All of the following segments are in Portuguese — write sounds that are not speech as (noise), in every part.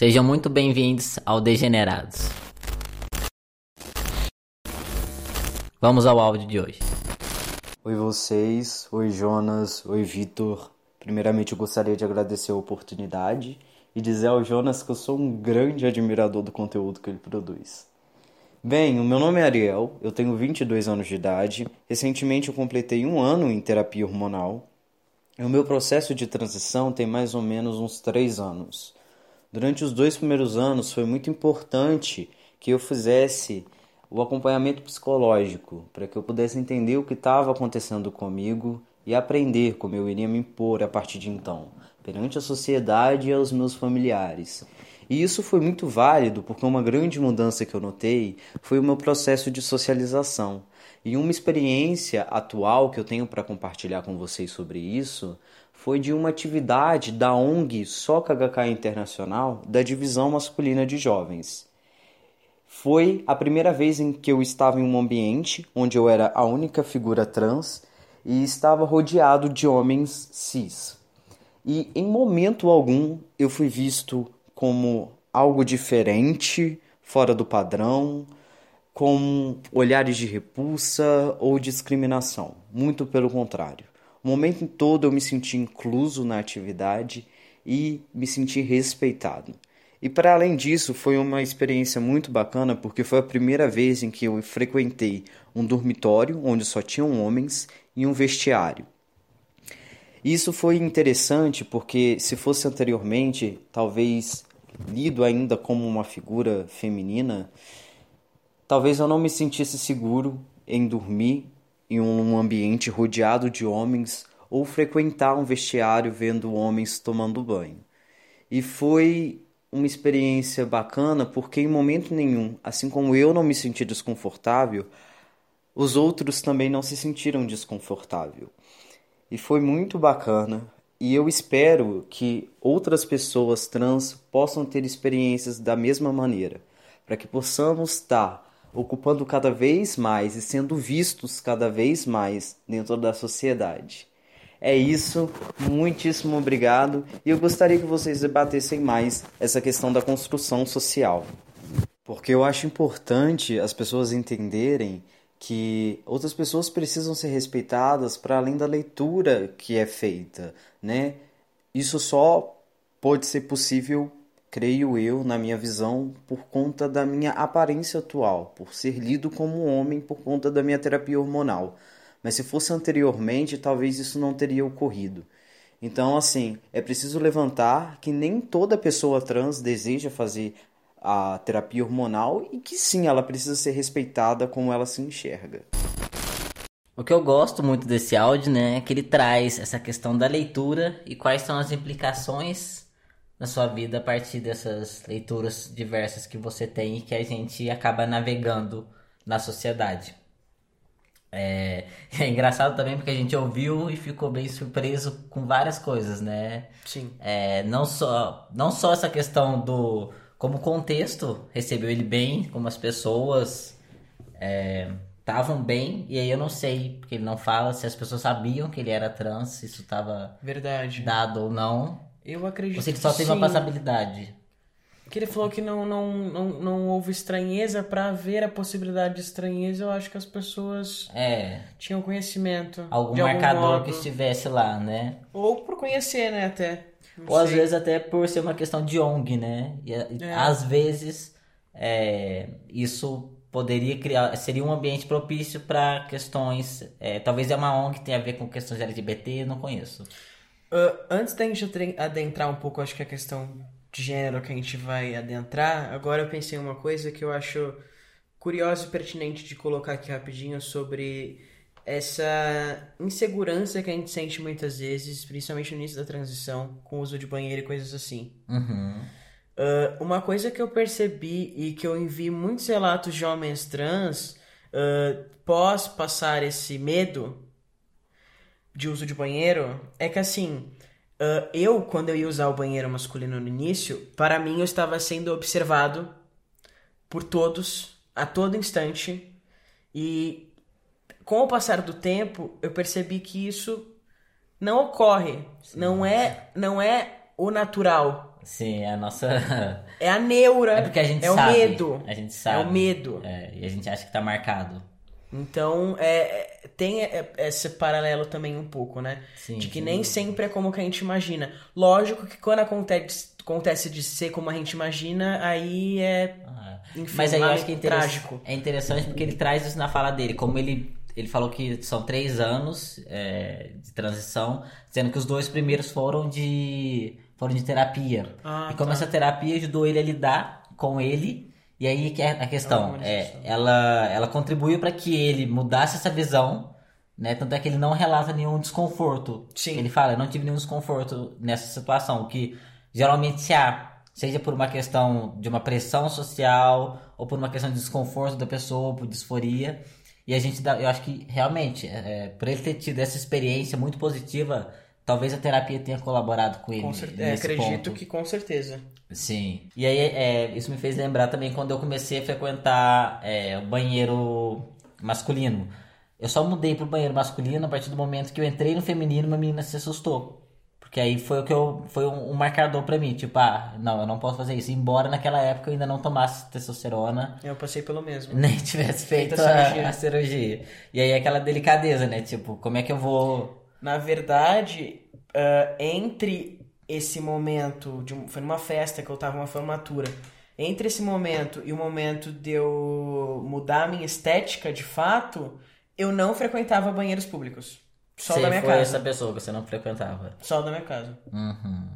Sejam muito bem-vindos ao Degenerados. Vamos ao áudio de hoje. Oi vocês, oi Jonas, oi Vitor. Primeiramente eu gostaria de agradecer a oportunidade e dizer ao Jonas que eu sou um grande admirador do conteúdo que ele produz. Bem, o meu nome é Ariel, eu tenho 22 anos de idade. Recentemente eu completei um ano em terapia hormonal. E o meu processo de transição tem mais ou menos uns 3 anos. Durante os dois primeiros anos foi muito importante que eu fizesse o acompanhamento psicológico para que eu pudesse entender o que estava acontecendo comigo e aprender como eu iria me impor a partir de então, perante a sociedade e aos meus familiares. E isso foi muito válido porque uma grande mudança que eu notei foi o meu processo de socialização. E uma experiência atual que eu tenho para compartilhar com vocês sobre isso foi de uma atividade da ONG Soca HK Internacional da Divisão Masculina de Jovens. Foi a primeira vez em que eu estava em um ambiente onde eu era a única figura trans e estava rodeado de homens cis. E em momento algum eu fui visto como algo diferente, fora do padrão, com olhares de repulsa ou discriminação. Muito pelo contrário. O momento todo eu me senti incluso na atividade e me senti respeitado. E para além disso, foi uma experiência muito bacana porque foi a primeira vez em que eu frequentei um dormitório onde só tinham homens e um vestiário. Isso foi interessante porque se fosse anteriormente, talvez lido ainda como uma figura feminina, talvez eu não me sentisse seguro em dormir em um ambiente rodeado de homens ou frequentar um vestiário vendo homens tomando banho. E foi uma experiência bacana porque em momento nenhum, assim como eu não me senti desconfortável, os outros também não se sentiram desconfortável. E foi muito bacana. E eu espero que outras pessoas trans possam ter experiências da mesma maneira, para que possamos estar ocupando cada vez mais e sendo vistos cada vez mais dentro da sociedade. É isso, muitíssimo obrigado e eu gostaria que vocês debatessem mais essa questão da construção social. Porque eu acho importante as pessoas entenderem que outras pessoas precisam ser respeitadas para além da leitura que é feita, né? Isso só pode ser possível, creio eu, na minha visão, por conta da minha aparência atual, por ser lido como homem por conta da minha terapia hormonal. Mas se fosse anteriormente, talvez isso não teria ocorrido. Então, assim, é preciso levantar que nem toda pessoa trans deseja fazer a terapia hormonal e que sim, ela precisa ser respeitada como ela se enxerga. O que eu gosto muito desse áudio, né, é que ele traz essa questão da leitura e quais são as implicações na sua vida a partir dessas leituras diversas que você tem e que a gente acaba navegando na sociedade. É, (laughs) é, engraçado também porque a gente ouviu e ficou bem surpreso com várias coisas, né? Sim. É, não, só, não só essa questão do como contexto recebeu ele bem, como as pessoas estavam é, bem, e aí eu não sei, porque ele não fala se as pessoas sabiam que ele era trans, se isso estava Verdade. dado ou não. Eu acredito ele só teve uma passabilidade. Que ele falou que não, não, não, não houve estranheza para ver a possibilidade de estranheza. Eu acho que as pessoas É, tinham conhecimento. algum de marcador modo. que estivesse lá, né? Ou por conhecer, né, até. Não Ou às sei. vezes até por ser uma questão de ONG, né? E, e É. às vezes é, isso poderia criar, seria um ambiente propício para questões. é, talvez é uma ONG que tenha a ver com questões LGBT, não conheço. Ah, antes da gente adentrar um pouco, acho que a questão de gênero que a gente vai adentrar, agora eu pensei em uma coisa que eu acho curiosa e pertinente de colocar aqui rapidinho sobre essa insegurança que a gente sente muitas vezes, principalmente no início da transição, com o uso de banheiro e coisas assim. Uhum. Ah, uma coisa que eu percebi e que eu envi muitos relatos de homens trans ah, pós passar esse medo de uso de banheiro é que assim, ah, eu quando eu ia usar o banheiro masculino no início, para mim eu estava sendo observado por todos a todo instante e com o passar do tempo eu percebi que isso não ocorre, não é não é o natural Sim, é a nossa. É a neura. É porque a gente é sabe. o medo. A gente sabe. É o medo. É, e a gente acha que tá marcado. Então, é, é- tem é- esse paralelo também um pouco, né? Sim, de que sem nem sempre é como que a gente imagina. Lógico que quando acontece, acontece de ser como a gente imagina, aí é. Ah, Enfim, Mas aí eu acho que é, é trágico. é interessante porque ele traz isso na fala dele. Como ele, ele falou que são três anos é, de transição, sendo que os dois primeiros foram de, foram de terapia. Ah, e como tá. essa terapia ajudou ele a lidar com ele. E aí que é a questão. É, discussão. ela, ela contribuiu para que ele mudasse essa visão. Né? Tanto é que ele não relata nenhum desconforto. Sim. Ele fala, eu não tive nenhum desconforto nessa situação. Que geralmente se há, seja por uma questão de uma pressão social, ou por uma questão de desconforto da pessoa, por disforia. E a gente dá, eu acho que realmente, é, é, por ele ter tido essa experiência muito positiva, talvez a terapia tenha colaborado com ele. Com cer- é, acredito ponto. que com certeza. Sim. E aí, é, isso me fez lembrar também quando eu comecei a frequentar é, o banheiro masculino. Eu só mudei pro banheiro masculino a partir do momento que eu entrei no feminino e uma menina se assustou. Porque aí foi o que eu. Foi um, um marcador pra mim. Tipo, ah, não, eu não posso fazer isso. Embora naquela época eu ainda não tomasse testosterona, Eu passei pelo mesmo. (laughs) nem tivesse feito a, cirurgia. a cirurgia. E aí aquela delicadeza, né? Tipo, como é que eu vou. Na verdade, ah, entre esse momento, de um- foi numa festa que eu tava numa formatura, entre esse momento e o momento de eu mudar a minha estética de fato, eu não frequentava banheiros públicos. Só você da minha foi casa. essa pessoa que você não frequentava. Só da minha casa. Uhum.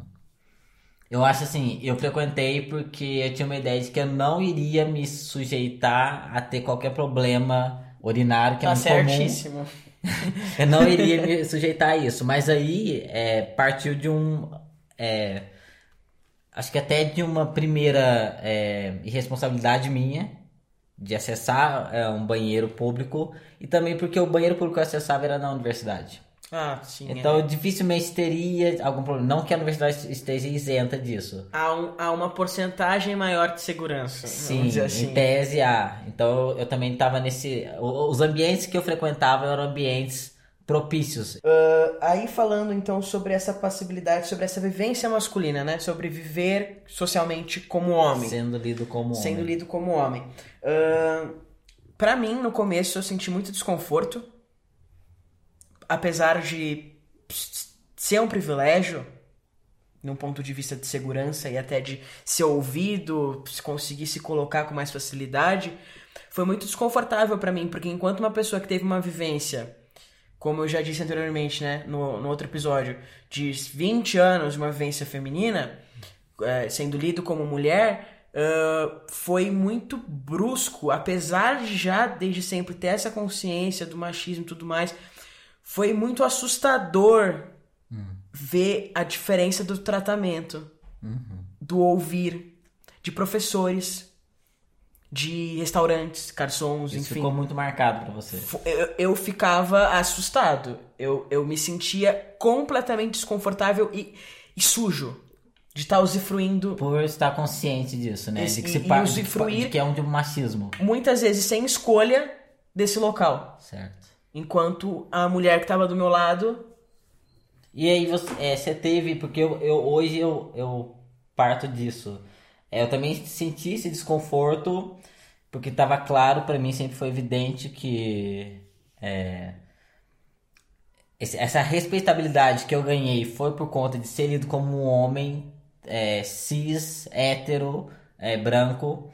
Eu acho assim, eu frequentei porque eu tinha uma ideia de que eu não iria me sujeitar a ter qualquer problema urinário, que é Tá muito comum. certíssimo. (laughs) Eu não iria me sujeitar a isso. Mas aí é, partiu de um. é, acho que até de uma primeira é, irresponsabilidade minha de acessar é, um banheiro público e também porque o banheiro público que eu acessava era na universidade. Ah, sim. é. Então, dificilmente teria algum problema. Não que a universidade esteja isenta disso. Há, um- há uma porcentagem maior de segurança. Sim, vamos dizer assim. em tese há. Então, eu, também estava nesse... Os ambientes que eu frequentava eram ambientes propícios. Aí falando então sobre essa passibilidade, sobre essa vivência masculina, né? Sobre viver socialmente como homem. Sendo lido como sendo homem. lido como homem. Ahn, pra mim, no começo, eu senti muito desconforto. Apesar de ser um privilégio, num ponto de vista de segurança e até de ser ouvido, se conseguir se colocar com mais facilidade, foi muito desconfortável pra mim, porque enquanto uma pessoa que teve uma vivência, como eu já disse anteriormente, né, no, no outro episódio, de 20 anos de uma vivência feminina, eh, sendo lido como mulher, ah, foi muito brusco, apesar de já desde sempre ter essa consciência do machismo e tudo mais, foi muito assustador ver a diferença do tratamento, do ouvir, de professores, de restaurantes, garçons, Isso enfim. ficou muito marcado pra você. Eu, eu ficava assustado. Eu, eu me sentia completamente desconfortável e, e sujo de estar usufruindo Por estar consciente disso, né? Esse- de que se e- e pa- de que, usufruir- de que é um de um machismo. muitas vezes sem escolha desse local. Certo. Enquanto a mulher que estava do meu lado. E aí você, é, você teve, porque eu, eu- hoje eu, eu parto disso. É, eu também senti esse desconforto, porque estava claro para mim, sempre foi evidente que é, essa respeitabilidade que eu ganhei foi por conta de ser lido como um homem é, cis, hétero, é, branco.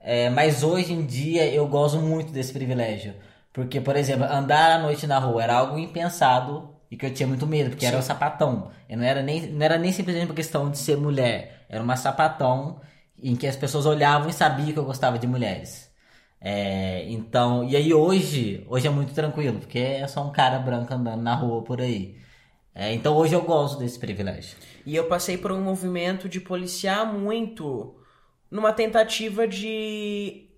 É, mas hoje em dia eu gosto muito desse privilégio. Porque, por exemplo, andar à noite na rua era algo impensado e que eu tinha muito medo, porque era um sapatão. Eu não era nem, não era nem simplesmente uma questão de ser mulher. Era uma sapatão em que as pessoas olhavam e sabiam que eu gostava de mulheres. É, então, e aí hoje, hoje é muito tranquilo, porque é só um cara branco andando na rua por aí. É, então hoje eu gosto desse privilégio. E eu passei por um movimento de policiar muito numa tentativa de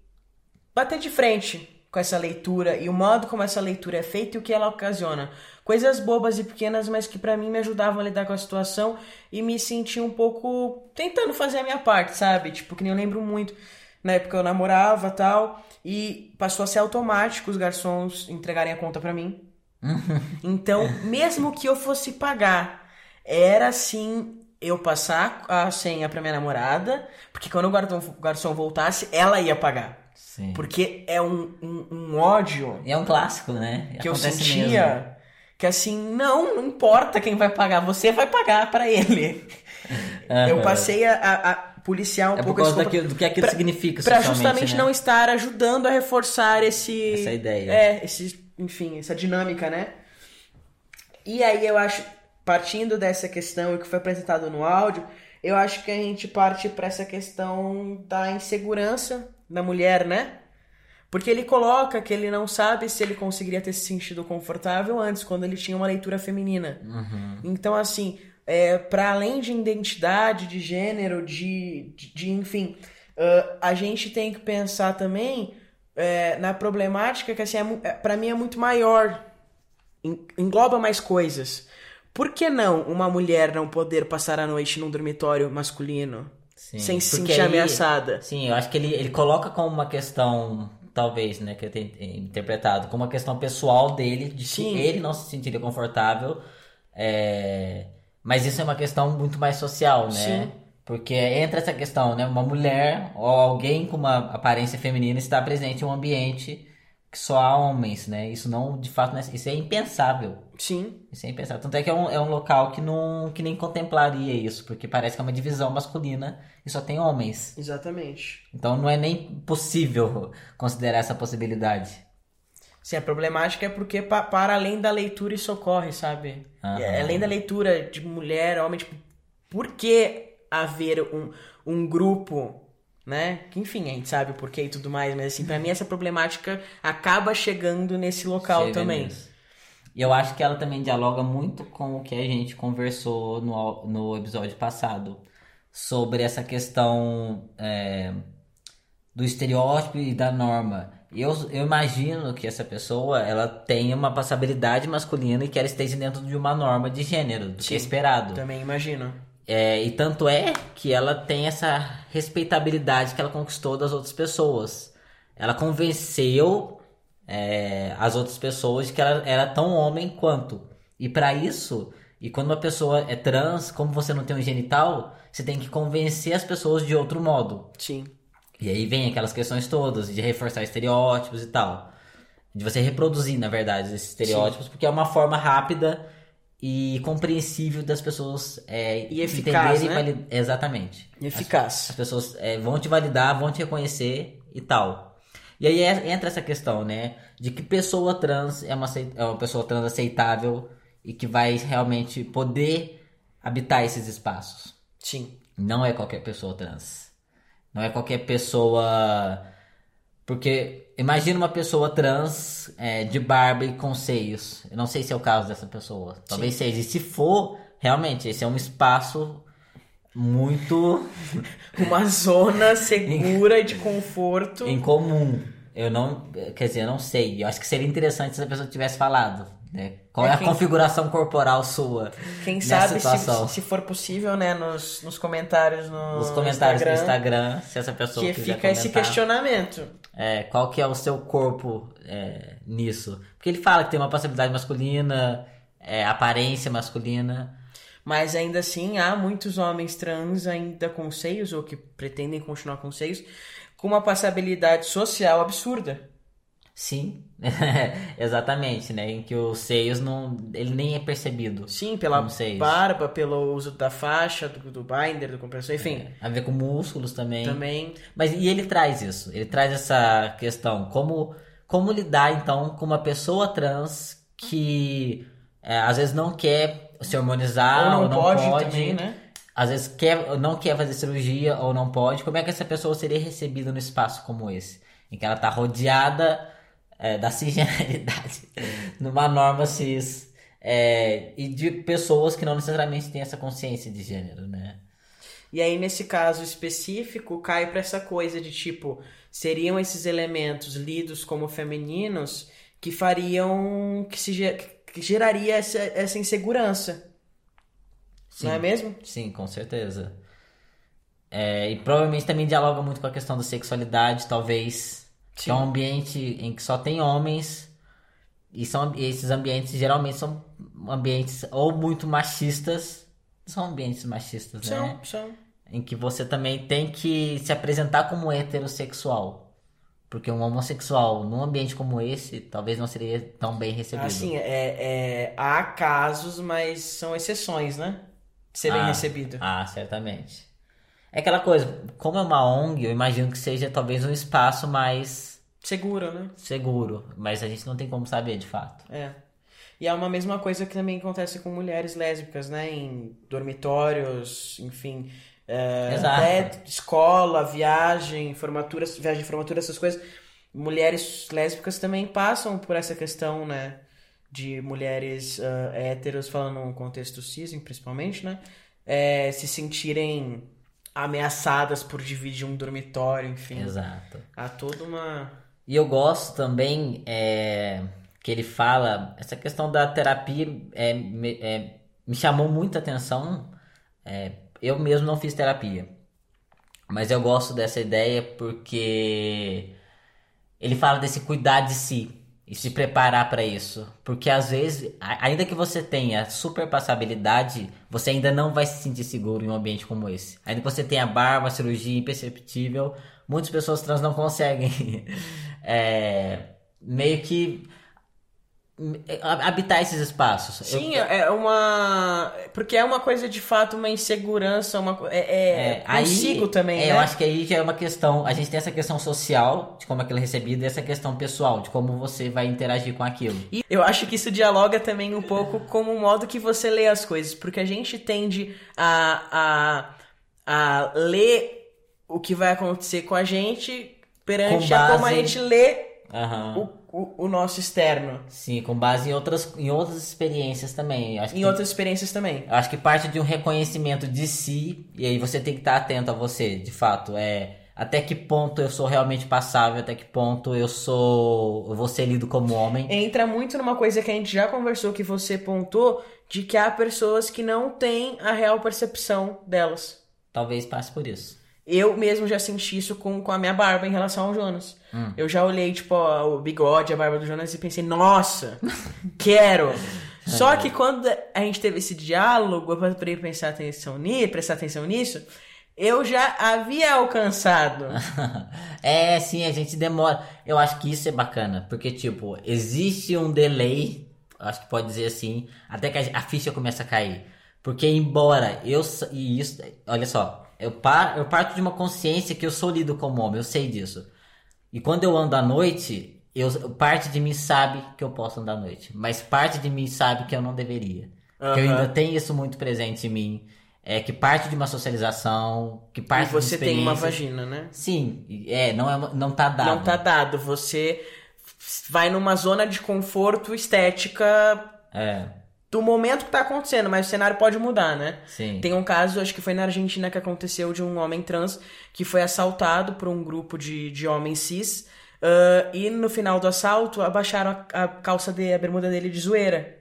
bater de frente com essa leitura e o modo como essa leitura é feita e o que ela ocasiona. Coisas bobas e pequenas, mas que pra mim me ajudavam a lidar com a situação e me sentir um pouco tentando fazer a minha parte, sabe? Tipo, que nem eu lembro muito. Na época eu namorava tal, e passou a ser automático os garçons entregarem a conta pra mim. (laughs) Então, mesmo que eu fosse pagar, era assim eu passar a senha pra minha namorada, porque quando o garçom, o garçom voltasse, ela ia pagar. Sim. Porque é um, um, um ódio E é um clássico, né? que eu Acontece sentia mesmo. que assim, não, não importa quem vai pagar, você vai pagar pra ele. (laughs) Eu passei a, a- a policiar um É por pouco causa esse daquilo, do que aquilo pra- significa Pra socialmente, justamente né? não estar ajudando a reforçar esse Essa ideia. É, esse, enfim, essa dinâmica, né? E aí eu acho, partindo dessa questão e que foi apresentado no áudio, eu acho que a gente parte pra essa questão da insegurança da mulher, né? Porque ele coloca que ele não sabe se ele conseguiria ter se sentido confortável antes, quando ele tinha uma leitura feminina. Uhum. Então, assim, é, para além de identidade, de gênero, de, de, de, enfim, ah, a gente tem que pensar também é, na problemática que, assim, é, é, para mim é muito maior, En- engloba mais coisas. Por que não uma mulher não poder passar a noite num dormitório masculino Sim, sem se sentir ameaçada? Sim, eu acho que ele, ele coloca como uma questão, talvez, né, que eu tenho interpretado, como uma questão pessoal dele, de Sim. que ele não se sentiria confortável. é, Mas isso é uma questão muito mais social, né? Sim. Porque entra essa questão, né? Uma mulher ou alguém com uma aparência feminina está presente em um ambiente que só há homens, né? Isso não, de fato, é- isso é impensável. Sim, é impensável. Tanto é que é um, é um local que, não, que nem contemplaria isso, porque parece que é uma divisão masculina e só tem homens. exatamente. Então não é nem possível considerar essa possibilidade. Sim, a problemática é porque pa- para além da leitura isso ocorre, sabe? Aham. É, além da leitura de mulher, homem, tipo, por que haver um, um grupo, né? Que enfim, a gente sabe o porquê e tudo mais, mas assim, pra mim essa problemática acaba chegando nesse local Chega também. nisso. E eu acho que ela também dialoga muito com o que a gente conversou no, no episódio passado. Sobre essa questão é, do estereótipo e da norma. Eu, eu imagino que essa pessoa ela tenha uma passabilidade masculina e que ela esteja dentro de uma norma de gênero, do que Sim. é esperado. Também imagino. É, e tanto é que ela tem essa respeitabilidade que ela conquistou das outras pessoas. Ela convenceu é, as outras pessoas que ela era tão homem quanto. E para isso, e quando uma pessoa é trans, como você não tem um genital, você tem que convencer as pessoas de outro modo. Sim. E aí vem aquelas questões todas de reforçar estereótipos e tal. De você reproduzir, na verdade, esses estereótipos, porque é uma forma rápida e compreensível das pessoas é, E eficaz, entenderem né? Exatamente. E eficaz. As pessoas é, vão te validar, vão te reconhecer e tal. E aí é- entra essa questão, né? De que pessoa trans é uma, é uma pessoa trans aceitável e que vai realmente poder habitar esses espaços. Sim. Não é qualquer pessoa trans. Não é qualquer pessoa. Porque imagina uma pessoa trans é, de barba e com seios. Eu não sei se é o caso dessa pessoa. Talvez seja. E se for, realmente, esse é um espaço muito Uma zona (laughs) segura e de conforto. em comum. Eu não. Quer dizer, eu não sei. Eu acho que seria interessante se a pessoa tivesse falado. Né? Qual é, É a configuração corporal sua? Quem sabe, se, se for possível, né, nos, nos comentários no Os comentários Instagram, do Instagram, se essa pessoa que quiser fica esse comentar. questionamento. É, qual que é o seu corpo é, nisso? Porque ele fala que tem uma possibilidade masculina, é, aparência masculina. Mas ainda assim, há muitos homens trans ainda com seios, ou que pretendem continuar com seios, com uma passabilidade social absurda. Sim, (laughs) exatamente, né? Em que os seios não. ele nem é percebido. Sim, pela barba, pelo uso da faixa, do, do binder, do compressor, enfim. A ver com músculos também. Também. Mas e ele traz isso, ele traz essa questão, como, como lidar então com uma pessoa trans que é, às vezes não quer se hormonizar ou ou não, não, pode, pode, também, né? às vezes quer, não quer fazer cirurgia ou não pode, como é que essa pessoa seria recebida no espaço como esse? Em que ela está rodeada é, da cisgeneridade, (laughs) numa norma cis, é, e de pessoas que não necessariamente têm essa consciência de gênero, né? E aí, nesse caso específico, cai pra essa coisa de tipo, seriam esses elementos lidos como femininos que fariam que se que geraria essa, essa insegurança. Não é mesmo? Sim, com certeza. É, e provavelmente também dialoga muito com a questão da sexualidade, talvez. Que é um ambiente em que só tem homens. E são, e esses ambientes geralmente são ambientes ou muito machistas, são ambientes machistas, né? São, são. Em que você também tem que se apresentar como heterossexual. Porque um homossexual num ambiente como esse talvez não seria tão bem recebido. Assim, é, é, há casos, mas são exceções, né? De ser bem Ah, recebido. Ah, certamente. É aquela coisa, como é uma ONG, eu imagino que seja talvez um espaço mais Seguro, né? seguro, mas a gente não tem como saber de fato. É. E é uma mesma coisa que também acontece com mulheres lésbicas, né? Em dormitórios, enfim. É, até escola, viagem, formatura, viagem de formatura, essas coisas. Mulheres lésbicas também passam por essa questão, né? De mulheres ah, héteros, falando num contexto cis, principalmente, né? É, se sentirem ameaçadas por dividir um dormitório, enfim. Exato. Há toda uma. E eu gosto também é, que ele fala, essa questão da terapia é, me, é, me chamou muita atenção. É, eu mesmo não fiz terapia, mas eu gosto dessa ideia porque ele fala desse cuidar de si e se preparar para isso. Porque às vezes, ainda que você tenha super passabilidade, você ainda não vai se sentir seguro em um ambiente como esse. Ainda que você tenha barba, cirurgia imperceptível, muitas pessoas trans não conseguem (laughs) é, meio que habitar esses espaços. Sim, Eu- é uma. Porque é uma coisa de fato, uma insegurança, uma. É, é, É, aí, consigo também, é, né? Eu acho que aí já é uma questão. A gente tem essa questão social, de como aquilo é recebido, e essa questão pessoal, de como você vai interagir com aquilo. E eu acho que isso dialoga também um pouco com o modo que você lê as coisas, porque a gente tende a, a, a ler o que vai acontecer com a gente perante Com a como a base- gente lê Aham. O, o, nosso externo. Sim, com base em outras, em outras experiências também. Acho Em outras experiências também. eu acho que parte de um reconhecimento de si, e aí você tem que estar atento a você, de fato. É até que ponto eu sou realmente passável, até que ponto eu sou. Eu vou ser lido como homem. Entra muito numa coisa que a gente já conversou, que você pontou, de que há pessoas que não têm a real percepção delas. Talvez passe por isso. Eu mesmo já senti isso com, com a minha barba em relação ao Jonas. Eu já olhei, tipo, ó, o bigode, a barba do Jonas e pensei, nossa, quero! (laughs) Só que quando a gente teve esse diálogo, eu pra pensar atenção nisso, prestar atenção nisso, eu já havia alcançado. (laughs) é, sim, a gente demora. Eu acho que isso é bacana, porque, tipo, existe um delay, acho que pode dizer assim, até que a, ficha começa a cair. Porque, embora eu. E isso, olha só, eu, par, eu parto de uma consciência que eu sou lido como homem, eu sei disso. E quando eu ando à noite, eu, parte de mim sabe que eu posso andar à noite, mas parte de mim sabe que eu não deveria. Que eu ainda tenho isso muito presente em mim. É que parte de uma socialização, que E parte de você tem uma vagina, né? Sim, é, não, é, não tá dado. Não tá dado. Você vai numa zona de conforto estética É, do momento que tá acontecendo, mas o cenário pode mudar, né? sim. Tem um caso, acho que foi na Argentina que aconteceu, de um homem trans que foi assaltado por um grupo de, de homens cis. ah, e no final do assalto, abaixaram a, a calça dele, a bermuda dele de zoeira.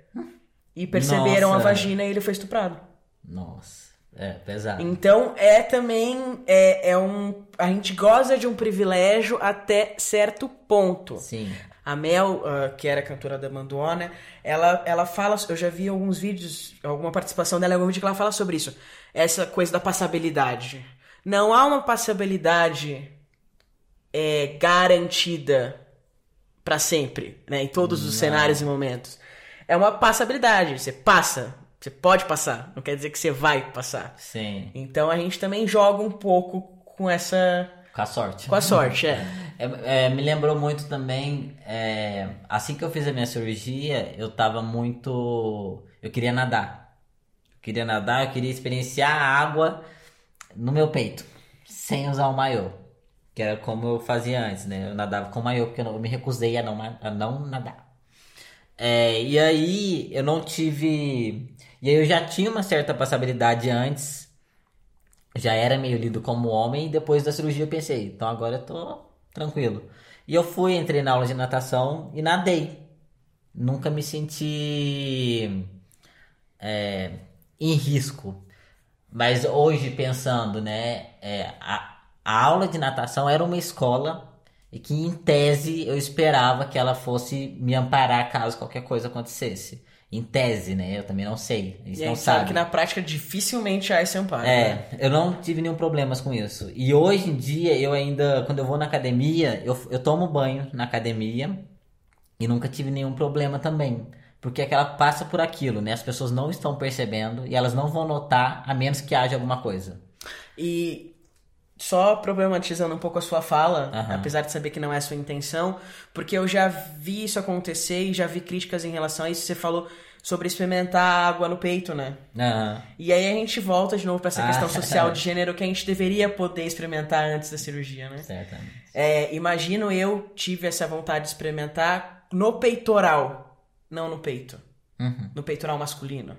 E perceberam Nossa. a vagina e ele foi estuprado. Nossa, é pesado. Então é também é, é um a gente goza de um privilégio até certo ponto. Sim. A Mel, ah, que era cantora da Manduona, ela, ela fala. Eu já vi alguns vídeos, alguma participação dela em algum vídeo que ela fala sobre isso. Essa coisa da passabilidade. Não há uma passabilidade é, garantida pra sempre, né? Em todos os cenários e momentos. É uma passabilidade. Você passa. Você pode passar. Não quer dizer que você vai passar. Sim. Então a gente também joga um pouco com essa. Com a sorte. com a sorte, é. (laughs) É, é, me lembrou muito também, é, assim que eu fiz a minha cirurgia, eu tava muito. Eu queria nadar. Eu queria nadar, eu queria experienciar a água no meu peito, sem usar o maiô. Que era como eu fazia antes, né? Eu nadava com maiô, porque eu, não- eu me recusei a não, a não nadar. É, e aí eu não tive. E aí eu já tinha uma certa passabilidade antes. Já era meio lido como homem. E depois da cirurgia eu pensei, então agora eu tô tranquilo. E eu fui, entrei na aula de natação e nadei. Nunca me senti é, em risco. Mas hoje pensando, né? é, a, a aula de natação era uma escola e que em tese eu esperava que ela fosse me amparar caso qualquer coisa acontecesse. Em tese, né? Eu também não sei. Eles E não gente sabe sabem. que na prática dificilmente há esse amparo. né? É, eu não tive nenhum problemas com isso. E hoje em dia, eu ainda, quando eu vou na academia, eu, eu tomo banho na academia e nunca tive nenhum problema também. Porque aquela passa por aquilo, né? As pessoas não estão percebendo e elas não vão notar a menos que haja alguma coisa. E só problematizando um pouco a sua fala, Aham. apesar de saber que não é a sua intenção, porque eu já vi isso acontecer e já vi críticas em relação a isso. Você falou sobre experimentar água no peito, né? Aham. E aí a gente volta de novo pra essa Ah. questão social de (laughs) gênero que a gente deveria poder experimentar antes da cirurgia, né? Certamente. É, imagino eu tive essa vontade de experimentar no peitoral, não no peito. Uhum. No peitoral masculino.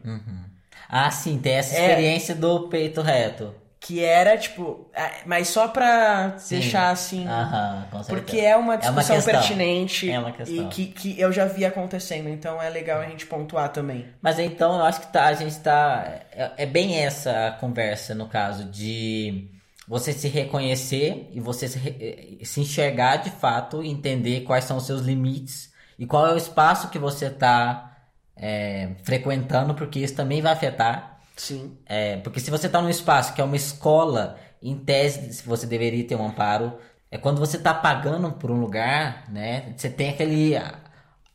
Ah, sim, tem essa É. experiência do peito reto. Que era, tipo, é, mas só pra Sim. deixar assim. Aham, com certeza. Porque é uma discussão questão. pertinente É uma questão. e que, que eu já vi acontecendo, então é legal a gente pontuar também. Mas então eu acho que tá, a gente tá. É, é bem essa a conversa, no caso, de você se reconhecer e você se, re- se enxergar de fato, entender quais são os seus limites e qual é o espaço que você tá é, frequentando, porque isso também vai afetar. Sim. É, porque se você tá num espaço que é uma escola, em tese você deveria ter um amparo. É quando você tá pagando por um lugar, né? Você tem aquele. A,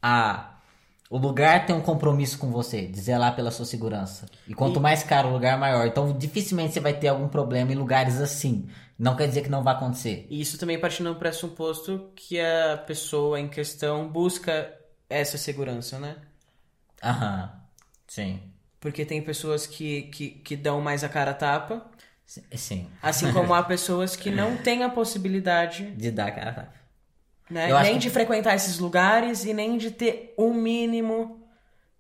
a- o lugar tem um compromisso com você, de zelar pela sua segurança. E quanto mais caro o lugar, maior. Então dificilmente você vai ter algum problema em lugares assim. Não quer dizer que não vai acontecer. E isso também partindo do pressuposto que a pessoa em questão busca essa segurança, né? Aham. Sim. Porque tem pessoas que, que, que dão mais a cara a tapa, Sim- Sim. assim como há pessoas que não têm a possibilidade De dar cara a tapa. né, nem que- de frequentar esses lugares e nem de ter um mínimo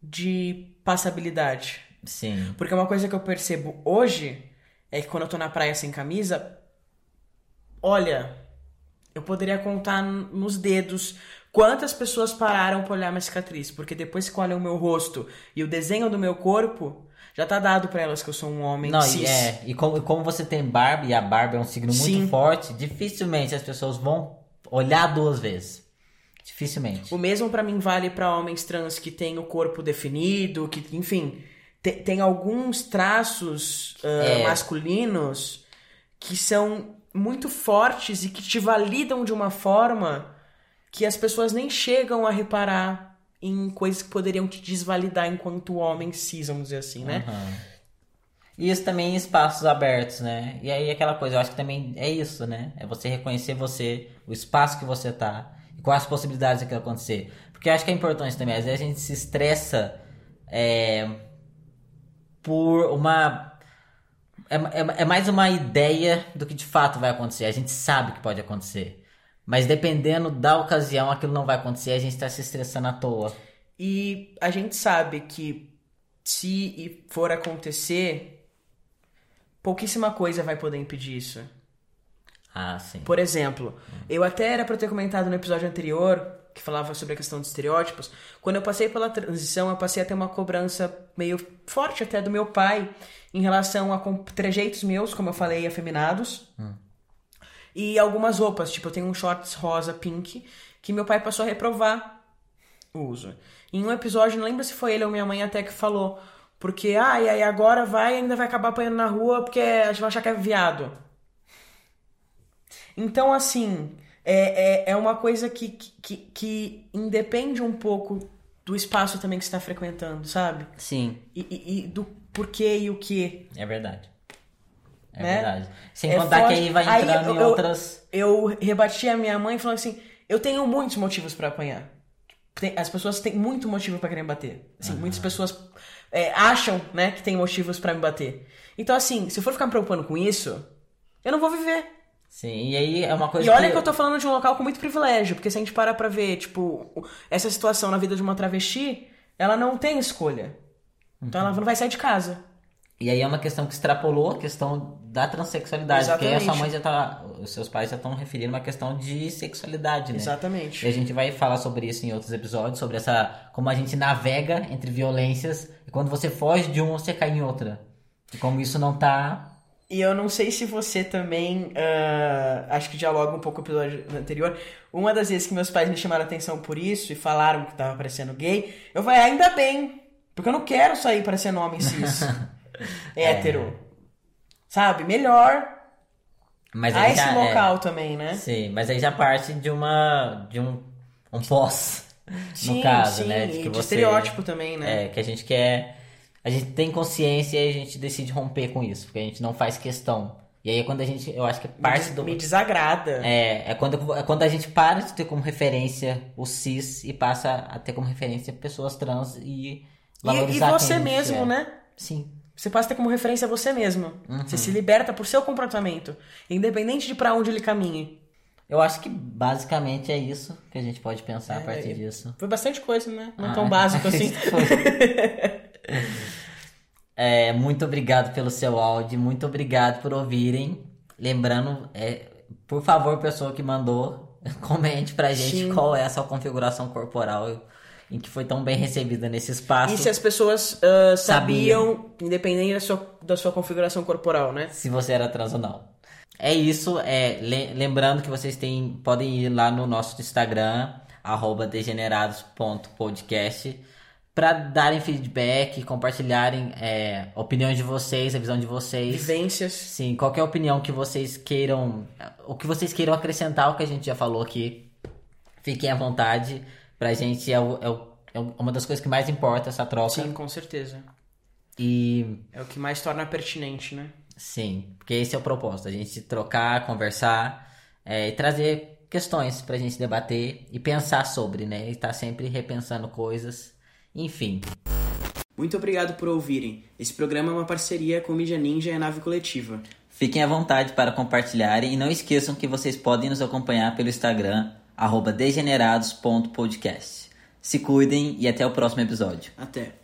de passabilidade. Sim. Porque uma coisa que eu percebo hoje é que quando eu tô na praia sem camisa, olha, eu poderia contar nos dedos quantas pessoas pararam pra olhar minha cicatriz, porque depois que olham o meu rosto e o desenho do meu corpo, já tá dado pra elas que eu sou um homem Não, cis. e, é, e como, como você tem barba, e a barba é um signo muito Sim. forte, dificilmente as pessoas vão olhar duas vezes. Dificilmente. O mesmo pra mim vale pra homens trans que têm o corpo definido, que, enfim, te- tem alguns traços ah, É. masculinos que são muito fortes e que te validam de uma forma que as pessoas nem chegam a reparar em coisas que poderiam te desvalidar enquanto homem cis, vamos dizer assim, né? Aham. E isso também em espaços abertos, né? E aí aquela coisa, eu acho que também é isso, né? É você reconhecer você, o espaço que você tá, e quais as possibilidades daquilo acontecer. Porque eu acho que é importante também, às vezes a gente se estressa é, por uma. É, é, é mais uma ideia do que de fato vai acontecer. A gente sabe que pode acontecer. Mas dependendo da ocasião, aquilo não vai acontecer, a gente tá se estressando à toa. E a gente sabe que se for acontecer, pouquíssima coisa vai poder impedir isso. Ah, sim. Por exemplo, eu até era pra eu ter comentado no episódio anterior, que falava sobre a questão de estereótipos, quando eu passei pela transição, eu passei a ter uma cobrança meio forte até do meu pai em relação a trejeitos meus, como eu falei, afeminados. E algumas roupas, tipo, eu tenho um shorts rosa pink que meu pai passou a reprovar o uso. Em um episódio, não lembro se foi ele ou minha mãe até que falou, porque, ah, e aí agora vai ainda vai acabar apanhando na rua porque a gente vai achar que é viado. Então, assim, é, é, é uma coisa que, que, que independe um pouco do espaço também que você está frequentando, sabe? Sim, E, e- e do porquê e o que. é verdade. É Né? verdade. Sem É contar forte. que aí vai Aí entrando eu- em outras. Eu rebati a minha mãe falando assim: eu tenho muitos motivos pra apanhar. As pessoas têm muito motivo pra querer me bater. Assim, Muitas pessoas é, acham, né, que tem motivos pra me bater. Então, assim, se eu for ficar me preocupando com isso, eu não vou viver. Sim, e aí é uma coisa E olha que eu tô falando de um local com muito privilégio, porque se a gente parar pra ver, tipo, essa situação na vida de uma travesti, ela não tem escolha. Então ela não vai sair de casa. E aí é uma questão que extrapolou a questão da transexualidade. Porque aí a sua Exatamente. mãe já tá. Os seus pais já estão referindo uma questão de sexualidade, né? Exatamente. E a gente vai falar sobre isso em outros episódios, sobre essa. como a gente navega entre violências e quando você foge de uma, você cai em outra. E como isso não tá E eu não sei se você também. ah, acho que dialoga um pouco com o episódio anterior. Uma das vezes que meus pais me chamaram a atenção por isso e falaram que tava parecendo gay, eu falei, ainda bem. Porque eu não quero sair parecendo homem cis. (laughs) hétero. Sabe? Melhor. Mas Há aí esse já, local é, também, né? Sim, mas aí já parte de uma. de um, um pós. Sim, no caso, sim, né? e que de você- estereótipo também, né? É, que a gente quer. A gente tem consciência e a gente decide romper com isso, porque a gente não faz questão. E aí é quando a gente. Eu acho que Me parte des- do. Me desagrada. É, é quando, é quando a gente para de ter como referência o cis e passa a ter como referência pessoas trans e E, e valorizar quem você mesmo, é. né? Sim. Você passa a ter como referência você mesmo. Uhum. Você se liberta por seu comportamento, independente de pra onde ele caminhe. Eu acho que basicamente é isso que a gente pode pensar a É, partir é- disso. Foi bastante coisa, né? Não Ah, tão (laughs) básico assim. É, muito obrigado pelo seu áudio, muito obrigado por ouvirem. Lembrando, é, por favor, pessoa que mandou, (laughs) comente pra gente Sim. qual é a sua configuração corporal em que foi tão bem recebida nesse espaço. E se as pessoas ah, Sabiam. sabiam, independente da sua, da sua configuração corporal, né? se você era trans ou não. É isso, é, le- lembrando que vocês têm, podem ir lá no nosso Instagram, arroba degenerados.podcast, para darem feedback, compartilharem é, opiniões de vocês, a visão de vocês. Vivências. Sim, qualquer opinião que vocês queiram, o que vocês queiram acrescentar ao que a gente já falou aqui, fiquem à vontade. Pra gente é, o- é o- é uma das coisas que mais importa essa troca. Sim, com certeza. E É o que mais torna pertinente, né? Sim, porque esse é o propósito, a gente trocar, conversar é, e trazer questões pra gente debater e pensar sobre, né? E estar sempre repensando coisas, enfim. Muito obrigado por ouvirem. Esse programa é uma parceria com Mídia Ninja e a Nave Coletiva. Fiquem à vontade para compartilharem e não esqueçam que vocês podem nos acompanhar pelo Instagram, degenerados.podcast. Se cuidem e até o próximo episódio. Até.